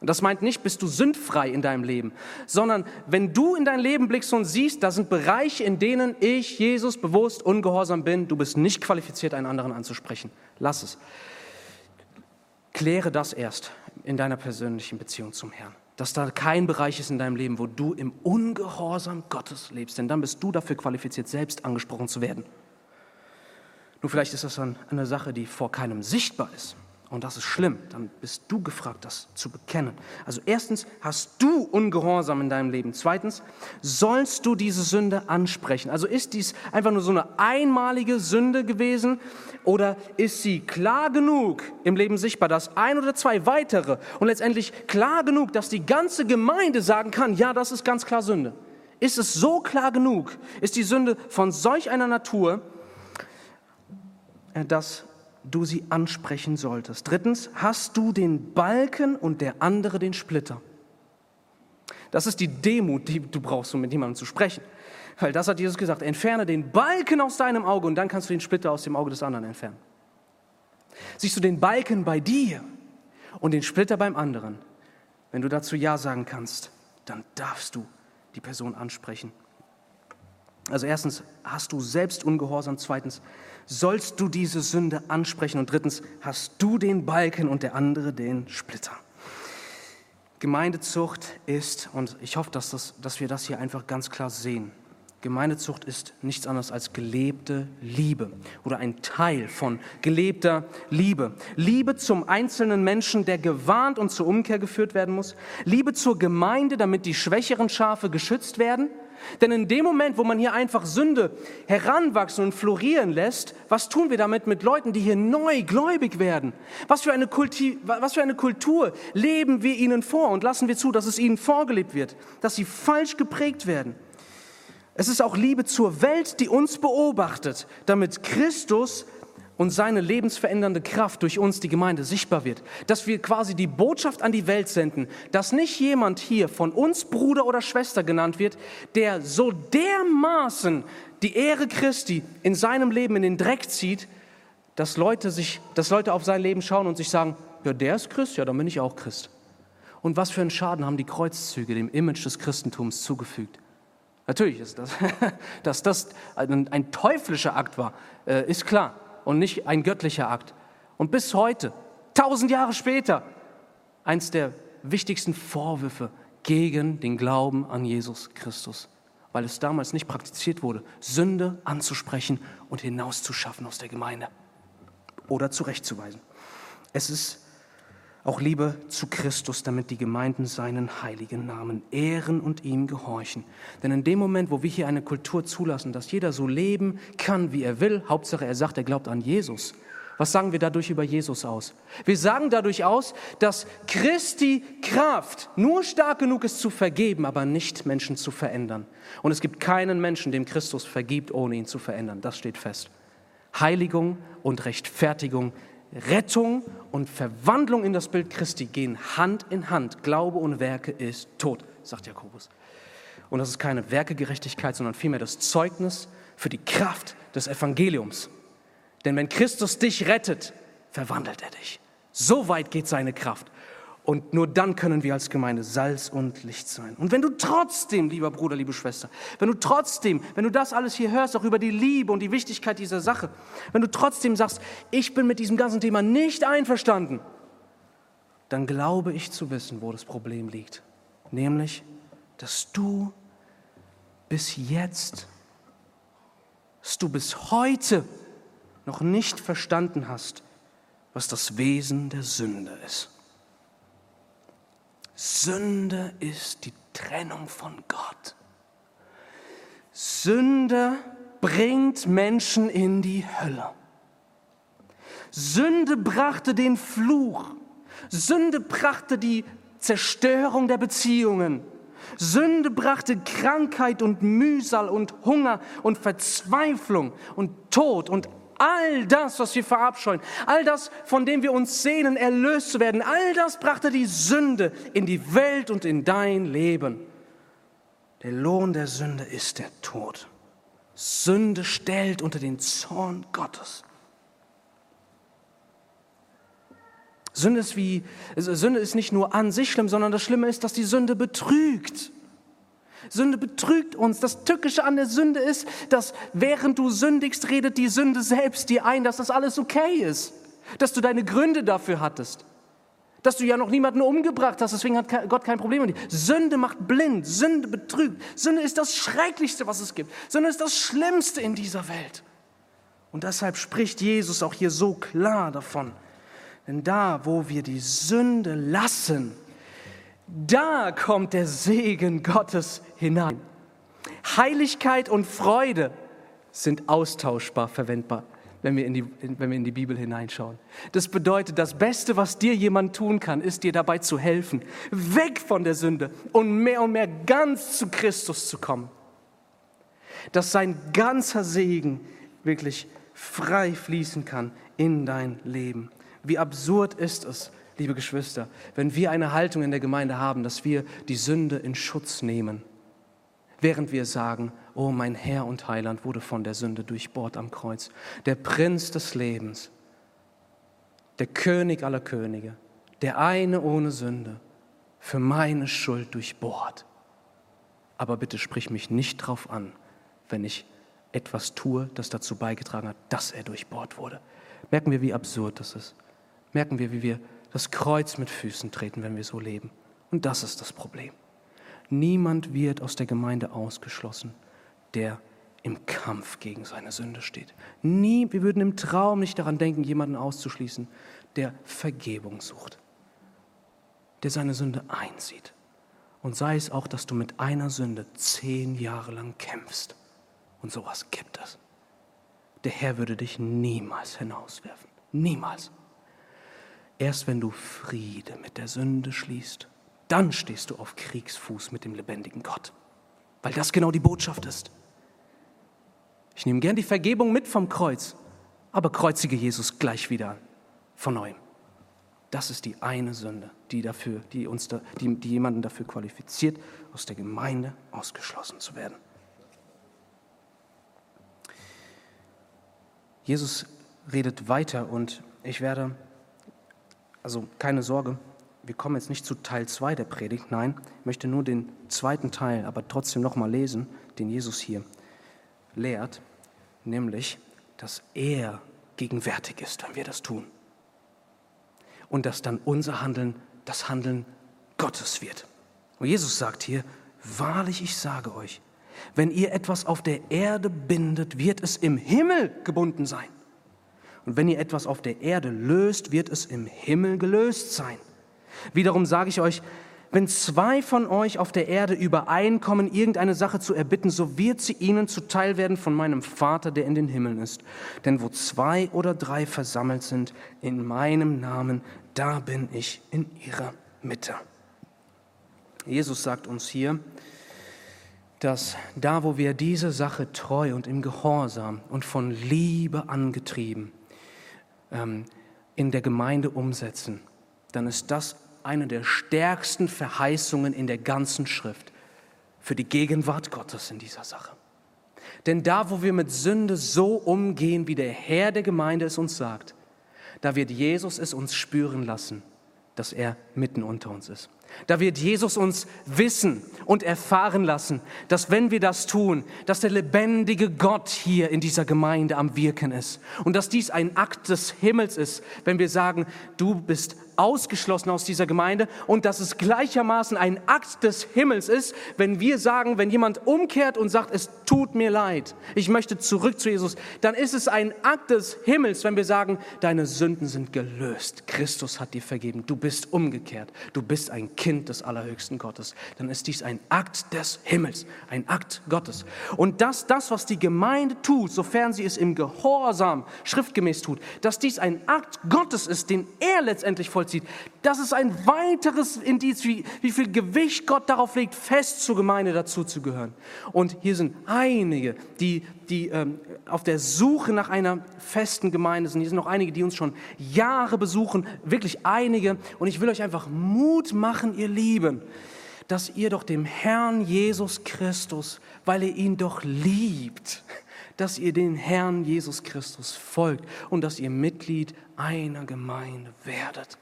Das meint nicht, bist du sündfrei in deinem Leben, sondern wenn du in dein Leben blickst und siehst, da sind Bereiche, in denen ich Jesus bewusst ungehorsam bin, du bist nicht qualifiziert, einen anderen anzusprechen. Lass es. Kläre das erst in deiner persönlichen Beziehung zum Herrn. Dass da kein Bereich ist in deinem Leben, wo du im Ungehorsam Gottes lebst, denn dann bist du dafür qualifiziert, selbst angesprochen zu werden. Nur vielleicht ist das dann eine Sache, die vor keinem sichtbar ist. Und das ist schlimm. Dann bist du gefragt, das zu bekennen. Also erstens hast du Ungehorsam in deinem Leben. Zweitens sollst du diese Sünde ansprechen. Also ist dies einfach nur so eine einmalige Sünde gewesen oder ist sie klar genug im Leben sichtbar, dass ein oder zwei weitere und letztendlich klar genug, dass die ganze Gemeinde sagen kann, ja, das ist ganz klar Sünde. Ist es so klar genug? Ist die Sünde von solch einer Natur, äh, dass du sie ansprechen solltest. Drittens, hast du den Balken und der andere den Splitter. Das ist die Demut, die du brauchst, um mit jemandem zu sprechen. Weil das hat Jesus gesagt, entferne den Balken aus deinem Auge und dann kannst du den Splitter aus dem Auge des anderen entfernen. Siehst du den Balken bei dir und den Splitter beim anderen, wenn du dazu Ja sagen kannst, dann darfst du die Person ansprechen. Also erstens hast du selbst Ungehorsam, zweitens sollst du diese Sünde ansprechen und drittens hast du den Balken und der andere den Splitter. Gemeindezucht ist, und ich hoffe, dass, das, dass wir das hier einfach ganz klar sehen, Gemeindezucht ist nichts anderes als gelebte Liebe oder ein Teil von gelebter Liebe. Liebe zum einzelnen Menschen, der gewarnt und zur Umkehr geführt werden muss. Liebe zur Gemeinde, damit die schwächeren Schafe geschützt werden. Denn in dem Moment, wo man hier einfach Sünde heranwachsen und florieren lässt, was tun wir damit mit Leuten, die hier neu gläubig werden? Was für, eine Kulti was für eine Kultur leben wir ihnen vor und lassen wir zu, dass es ihnen vorgelebt wird, dass sie falsch geprägt werden? Es ist auch Liebe zur Welt, die uns beobachtet, damit Christus und seine lebensverändernde Kraft durch uns, die Gemeinde, sichtbar wird. Dass wir quasi die Botschaft an die Welt senden, dass nicht jemand hier von uns Bruder oder Schwester genannt wird, der so dermaßen die Ehre Christi in seinem Leben in den Dreck zieht, dass Leute, sich, dass Leute auf sein Leben schauen und sich sagen, ja, der ist Christ, ja, dann bin ich auch Christ. Und was für einen Schaden haben die Kreuzzüge dem Image des Christentums zugefügt? Natürlich ist das, dass das ein, teuflischer Akt war, äh, ist klar und nicht ein göttlicher Akt. Und bis heute, tausend Jahre später, eins der wichtigsten Vorwürfe gegen den Glauben an Jesus Christus, weil es damals nicht praktiziert wurde, Sünde anzusprechen und hinauszuschaffen aus der Gemeinde oder zurechtzuweisen. Es ist auch Liebe zu Christus, damit die Gemeinden seinen heiligen Namen ehren und ihm gehorchen. Denn in dem Moment, wo wir hier eine Kultur zulassen, dass jeder so leben kann, wie er will, Hauptsache er sagt, er glaubt an Jesus, was sagen wir dadurch über Jesus aus? Wir sagen dadurch aus, dass Christi Kraft nur stark genug ist zu vergeben, aber nicht Menschen zu verändern. Und es gibt keinen Menschen, dem Christus vergibt, ohne ihn zu verändern. Das steht fest. Heiligung und Rechtfertigung Rettung und Verwandlung in das Bild Christi gehen Hand in Hand. Glaube ohne Werke ist tot, sagt Jakobus. Und das ist keine Werkegerechtigkeit, sondern vielmehr das Zeugnis für die Kraft des Evangeliums. Denn wenn Christus dich rettet, verwandelt er dich. So weit geht seine Kraft. Und nur dann können wir als Gemeinde Salz und Licht sein. Und wenn du trotzdem, lieber Bruder, liebe Schwester, wenn du trotzdem, wenn du das alles hier hörst, auch über die Liebe und die Wichtigkeit dieser Sache, wenn du trotzdem sagst, ich bin mit diesem ganzen Thema nicht einverstanden, dann glaube ich zu wissen, wo das Problem liegt. Nämlich, dass du bis jetzt, dass du bis heute noch nicht verstanden hast, was das Wesen der Sünde ist. Sünde ist die Trennung von Gott. Sünde bringt Menschen in die Hölle. Sünde brachte den Fluch. Sünde brachte die Zerstörung der Beziehungen. Sünde brachte Krankheit und Mühsal und Hunger und Verzweiflung und Tod und All das, was wir verabscheuen, all das, von dem wir uns sehnen, erlöst zu werden, all das brachte die Sünde in die Welt und in dein Leben. Der Lohn der Sünde ist der Tod. Sünde stellt unter den Zorn Gottes. Sünde ist, wie, Sünde ist nicht nur an sich schlimm, sondern das Schlimme ist, dass die Sünde betrügt. Sünde betrügt uns. Das Tückische an der Sünde ist, dass während du sündigst, redet die Sünde selbst dir ein, dass das alles okay ist. Dass du deine Gründe dafür hattest. Dass du ja noch niemanden umgebracht hast, deswegen hat Gott kein Problem mit dir. Sünde macht blind, Sünde betrügt. Sünde ist das Schrecklichste, was es gibt. Sünde ist das Schlimmste in dieser Welt. Und deshalb spricht Jesus auch hier so klar davon. Denn da, wo wir die Sünde lassen, da kommt der Segen Gottes hinein. Heiligkeit und Freude sind austauschbar verwendbar, wenn wir, in die, wenn wir in die Bibel hineinschauen. Das bedeutet, das Beste, was dir jemand tun kann, ist dir dabei zu helfen, weg von der Sünde und mehr und mehr ganz zu Christus zu kommen. Dass sein ganzer Segen wirklich frei fließen kann in dein Leben. Wie absurd ist es, liebe Geschwister, wenn wir eine Haltung in der Gemeinde haben, dass wir die Sünde in Schutz nehmen, während wir sagen, oh mein Herr und Heiland wurde von der Sünde durchbohrt am Kreuz, der Prinz des Lebens, der König aller Könige, der eine ohne Sünde, für meine Schuld durchbohrt. Aber bitte sprich mich nicht drauf an, wenn ich etwas tue, das dazu beigetragen hat, dass er durchbohrt wurde. Merken wir, wie absurd das ist. Merken wir, wie wir das Kreuz mit Füßen treten, wenn wir so leben. Und das ist das Problem. Niemand wird aus der Gemeinde ausgeschlossen, der im Kampf gegen seine Sünde steht. Nie, wir würden im Traum nicht daran denken, jemanden auszuschließen, der Vergebung sucht, der seine Sünde einsieht. Und sei es auch, dass du mit einer Sünde zehn Jahre lang kämpfst. Und sowas gibt es. Der Herr würde dich niemals hinauswerfen. Niemals. Erst wenn du Friede mit der Sünde schließt, dann stehst du auf Kriegsfuß mit dem lebendigen Gott. Weil das genau die Botschaft ist. Ich nehme gern die Vergebung mit vom Kreuz, aber kreuzige Jesus gleich wieder von neuem. Das ist die eine Sünde, die, dafür, die, uns da, die, die jemanden dafür qualifiziert, aus der Gemeinde ausgeschlossen zu werden. Jesus redet weiter und ich werde also keine Sorge, wir kommen jetzt nicht zu Teil 2 der Predigt, nein, ich möchte nur den zweiten Teil, aber trotzdem nochmal lesen, den Jesus hier lehrt, nämlich, dass er gegenwärtig ist, wenn wir das tun. Und dass dann unser Handeln das Handeln Gottes wird. Und Jesus sagt hier, wahrlich, ich sage euch, wenn ihr etwas auf der Erde bindet, wird es im Himmel gebunden sein. Und wenn ihr etwas auf der Erde löst, wird es im Himmel gelöst sein. Wiederum sage ich euch, wenn zwei von euch auf der Erde übereinkommen, irgendeine Sache zu erbitten, so wird sie ihnen zuteil werden von meinem Vater, der in den Himmeln ist. Denn wo zwei oder drei versammelt sind in meinem Namen, da bin ich in ihrer Mitte. Jesus sagt uns hier, dass da, wo wir diese Sache treu und im Gehorsam und von Liebe angetrieben ähm, in der Gemeinde umsetzen, dann ist das eine der stärksten Verheißungen in der ganzen Schrift für die Gegenwart Gottes in dieser Sache. Denn da, wo wir mit Sünde so umgehen, wie der Herr der Gemeinde es uns sagt, da wird Jesus es uns spüren lassen, dass er mitten unter uns ist. Da wird Jesus uns wissen und erfahren lassen, dass wenn wir das tun, dass der lebendige Gott hier in dieser Gemeinde am Wirken ist. Und dass dies ein Akt des Himmels ist, wenn wir sagen, du bist ausgeschlossen aus dieser Gemeinde und dass es gleichermaßen ein Akt des Himmels ist, wenn wir sagen, wenn jemand umkehrt und sagt, es tut mir leid, ich möchte zurück zu Jesus, dann ist es ein Akt des Himmels, wenn wir sagen, deine Sünden sind gelöst, Christus hat dir vergeben, du bist umgekehrt, du bist ein Kind des allerhöchsten Gottes, dann ist dies ein Akt des Himmels, ein Akt Gottes. Und dass das, was die Gemeinde tut, sofern sie es im Gehorsam schriftgemäß tut, dass dies ein Akt Gottes ist, den er letztendlich vollzieht, vollzieht. Das ist ein weiteres Indiz, wie, wie viel Gewicht Gott darauf legt, fest zur Gemeinde dazuzugehören. Und hier sind einige, die, die ähm, auf der Suche nach einer festen Gemeinde sind. Hier sind noch einige, die uns schon Jahre besuchen, wirklich einige. Und ich will euch einfach Mut machen, ihr Lieben, dass ihr doch dem Herrn Jesus Christus, weil ihr ihn doch liebt, dass ihr den Herrn Jesus Christus folgt und dass ihr Mitglied einer Gemeinde werdet.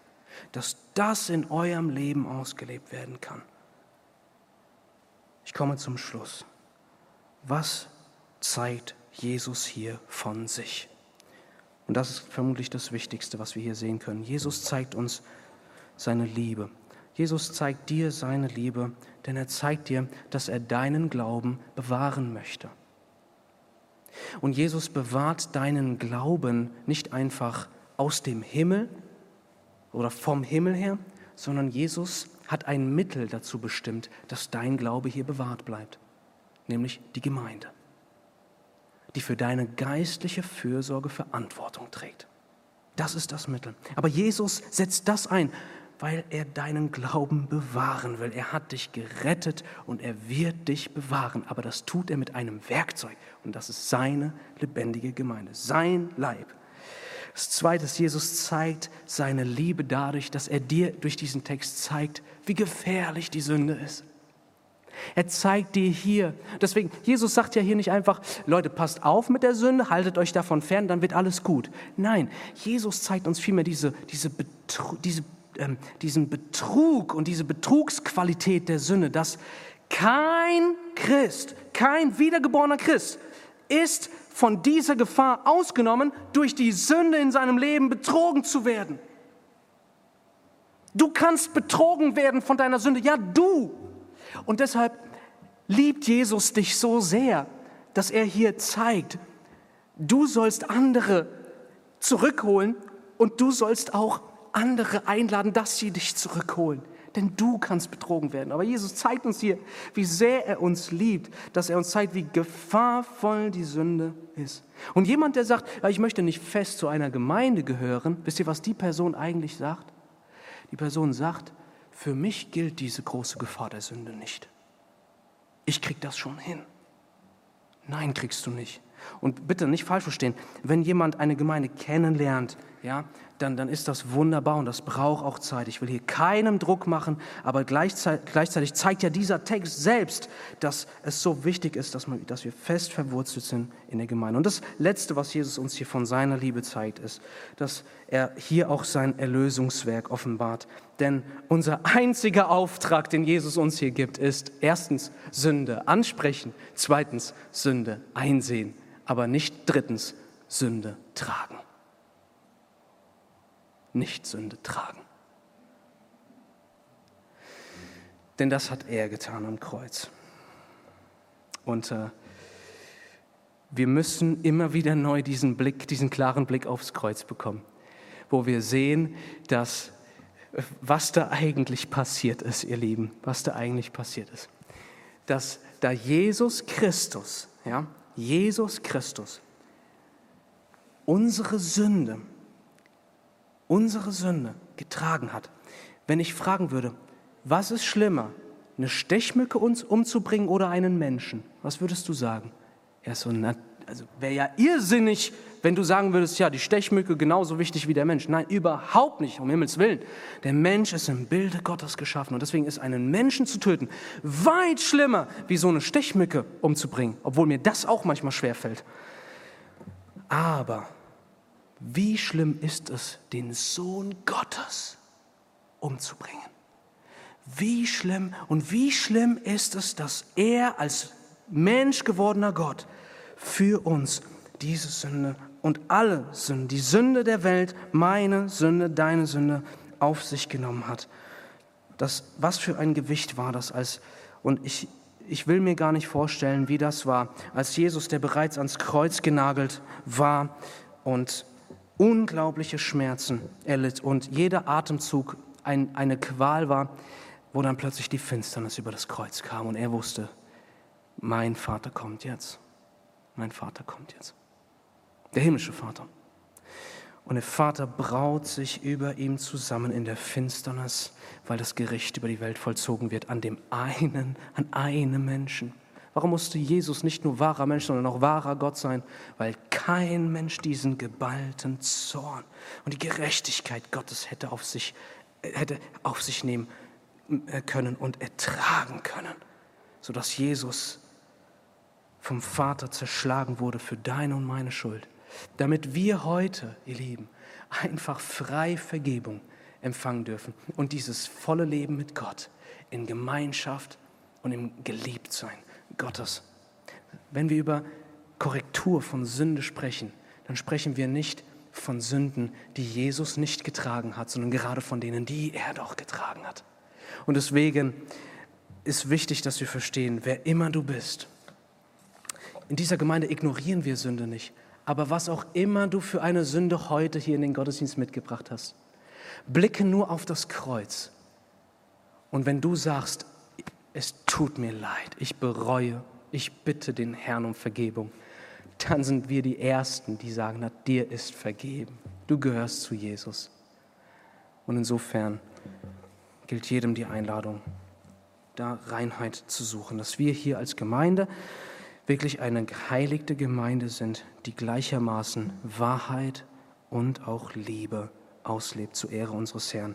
Dass das in eurem Leben ausgelebt werden kann. Ich komme zum Schluss. Was zeigt Jesus hier von sich? Und das ist vermutlich das Wichtigste, was wir hier sehen können. Jesus zeigt uns seine Liebe. Jesus zeigt dir seine Liebe, denn er zeigt dir, dass er deinen Glauben bewahren möchte. Und Jesus bewahrt deinen Glauben nicht einfach aus dem Himmel oder vom Himmel her, sondern Jesus hat ein Mittel dazu bestimmt, dass dein Glaube hier bewahrt bleibt, nämlich die Gemeinde, die für deine geistliche Fürsorge Verantwortung trägt. Das ist das Mittel. Aber Jesus setzt das ein, weil er deinen Glauben bewahren will. Er hat dich gerettet und er wird dich bewahren. Aber das tut er mit einem Werkzeug und das ist seine lebendige Gemeinde, sein Leib. Das Zweite ist, Jesus zeigt seine Liebe dadurch, dass er dir durch diesen Text zeigt, wie gefährlich die Sünde ist. Er zeigt dir hier, deswegen, Jesus sagt ja hier nicht einfach, Leute, passt auf mit der Sünde, haltet euch davon fern, dann wird alles gut. Nein, Jesus zeigt uns vielmehr diese, diese, Betru diese ähm, diesen Betrug und diese Betrugsqualität der Sünde, dass kein Christ, kein wiedergeborener Christ ist von dieser Gefahr ausgenommen, durch die Sünde in seinem Leben betrogen zu werden. Du kannst betrogen werden von deiner Sünde, ja du. Und deshalb liebt Jesus dich so sehr, dass er hier zeigt, du sollst andere zurückholen und du sollst auch andere einladen, dass sie dich zurückholen. Denn du kannst betrogen werden. Aber Jesus zeigt uns hier, wie sehr er uns liebt, dass er uns zeigt, wie gefahrvoll die Sünde ist. Und jemand, der sagt, ich möchte nicht fest zu einer Gemeinde gehören, wisst ihr, was die Person eigentlich sagt? Die Person sagt, für mich gilt diese große Gefahr der Sünde nicht. Ich krieg das schon hin. Nein, kriegst du nicht. Und bitte nicht falsch verstehen, wenn jemand eine Gemeinde kennenlernt, ja, dann, dann ist das wunderbar und das braucht auch Zeit. Ich will hier keinem Druck machen, aber gleichzeitig, gleichzeitig zeigt ja dieser Text selbst, dass es so wichtig ist, dass, man, dass wir fest verwurzelt sind in der Gemeinde. Und das Letzte, was Jesus uns hier von seiner Liebe zeigt, ist, dass er hier auch sein Erlösungswerk offenbart. Denn unser einziger Auftrag, den Jesus uns hier gibt, ist erstens Sünde ansprechen, zweitens Sünde einsehen, aber nicht drittens Sünde tragen nicht Sünde tragen. Denn das hat er getan am Kreuz. Und äh, wir müssen immer wieder neu diesen Blick, diesen klaren Blick aufs Kreuz bekommen, wo wir sehen, dass was da eigentlich passiert ist, ihr Lieben, was da eigentlich passiert ist. Dass da Jesus Christus, ja, Jesus Christus, unsere Sünde, unsere Sünde getragen hat. Wenn ich fragen würde, was ist schlimmer, eine Stechmücke uns umzubringen oder einen Menschen? Was würdest du sagen? Ja, so, also wäre ja irrsinnig, wenn du sagen würdest, ja, die Stechmücke genauso wichtig wie der Mensch. Nein, überhaupt nicht, um Himmels Willen. Der Mensch ist im Bilde Gottes geschaffen und deswegen ist einen Menschen zu töten weit schlimmer, wie so eine Stechmücke umzubringen, obwohl mir das auch manchmal schwerfällt. Aber wie schlimm ist es, den Sohn Gottes umzubringen? Wie schlimm und wie schlimm ist es, dass er als Mensch gewordener Gott für uns diese Sünde und alle Sünden, die Sünde der Welt, meine Sünde, deine Sünde auf sich genommen hat. Das, was für ein Gewicht war das als, und ich, ich will mir gar nicht vorstellen, wie das war, als Jesus, der bereits ans Kreuz genagelt war und unglaubliche Schmerzen erlitt und jeder Atemzug ein, eine Qual war, wo dann plötzlich die Finsternis über das Kreuz kam und er wusste, mein Vater kommt jetzt. Mein Vater kommt jetzt. Der himmlische Vater. Und der Vater braut sich über ihm zusammen in der Finsternis, weil das Gericht über die Welt vollzogen wird an dem einen, an einem Menschen. Warum musste Jesus nicht nur wahrer Mensch, sondern auch wahrer Gott sein? Weil kein Mensch diesen geballten Zorn und die Gerechtigkeit Gottes hätte auf sich, hätte auf sich nehmen äh, können und ertragen können, sodass Jesus vom Vater zerschlagen wurde für deine und meine Schuld, damit wir heute, ihr Lieben, einfach frei Vergebung empfangen dürfen. Und dieses volle Leben mit Gott in Gemeinschaft und im Geliebtsein Gottes. Wenn wir über Korrektur von Sünde sprechen, dann sprechen wir nicht von Sünden, die Jesus nicht getragen hat, sondern gerade von denen, die er doch getragen hat. Und deswegen ist wichtig, dass wir verstehen, wer immer du bist. In dieser Gemeinde ignorieren wir Sünde nicht. Aber was auch immer du für eine Sünde heute hier in den Gottesdienst mitgebracht hast, blicke nur auf das Kreuz. Und wenn du sagst, es tut mir leid, ich bereue, ich bitte den Herrn um Vergebung, dann sind wir die Ersten, die sagen, na, dir ist vergeben. Du gehörst zu Jesus. Und insofern gilt jedem die Einladung, da Reinheit zu suchen, dass wir hier als Gemeinde wirklich eine geheiligte Gemeinde sind, die gleichermaßen Wahrheit und auch Liebe auslebt zur Ehre unseres Herrn.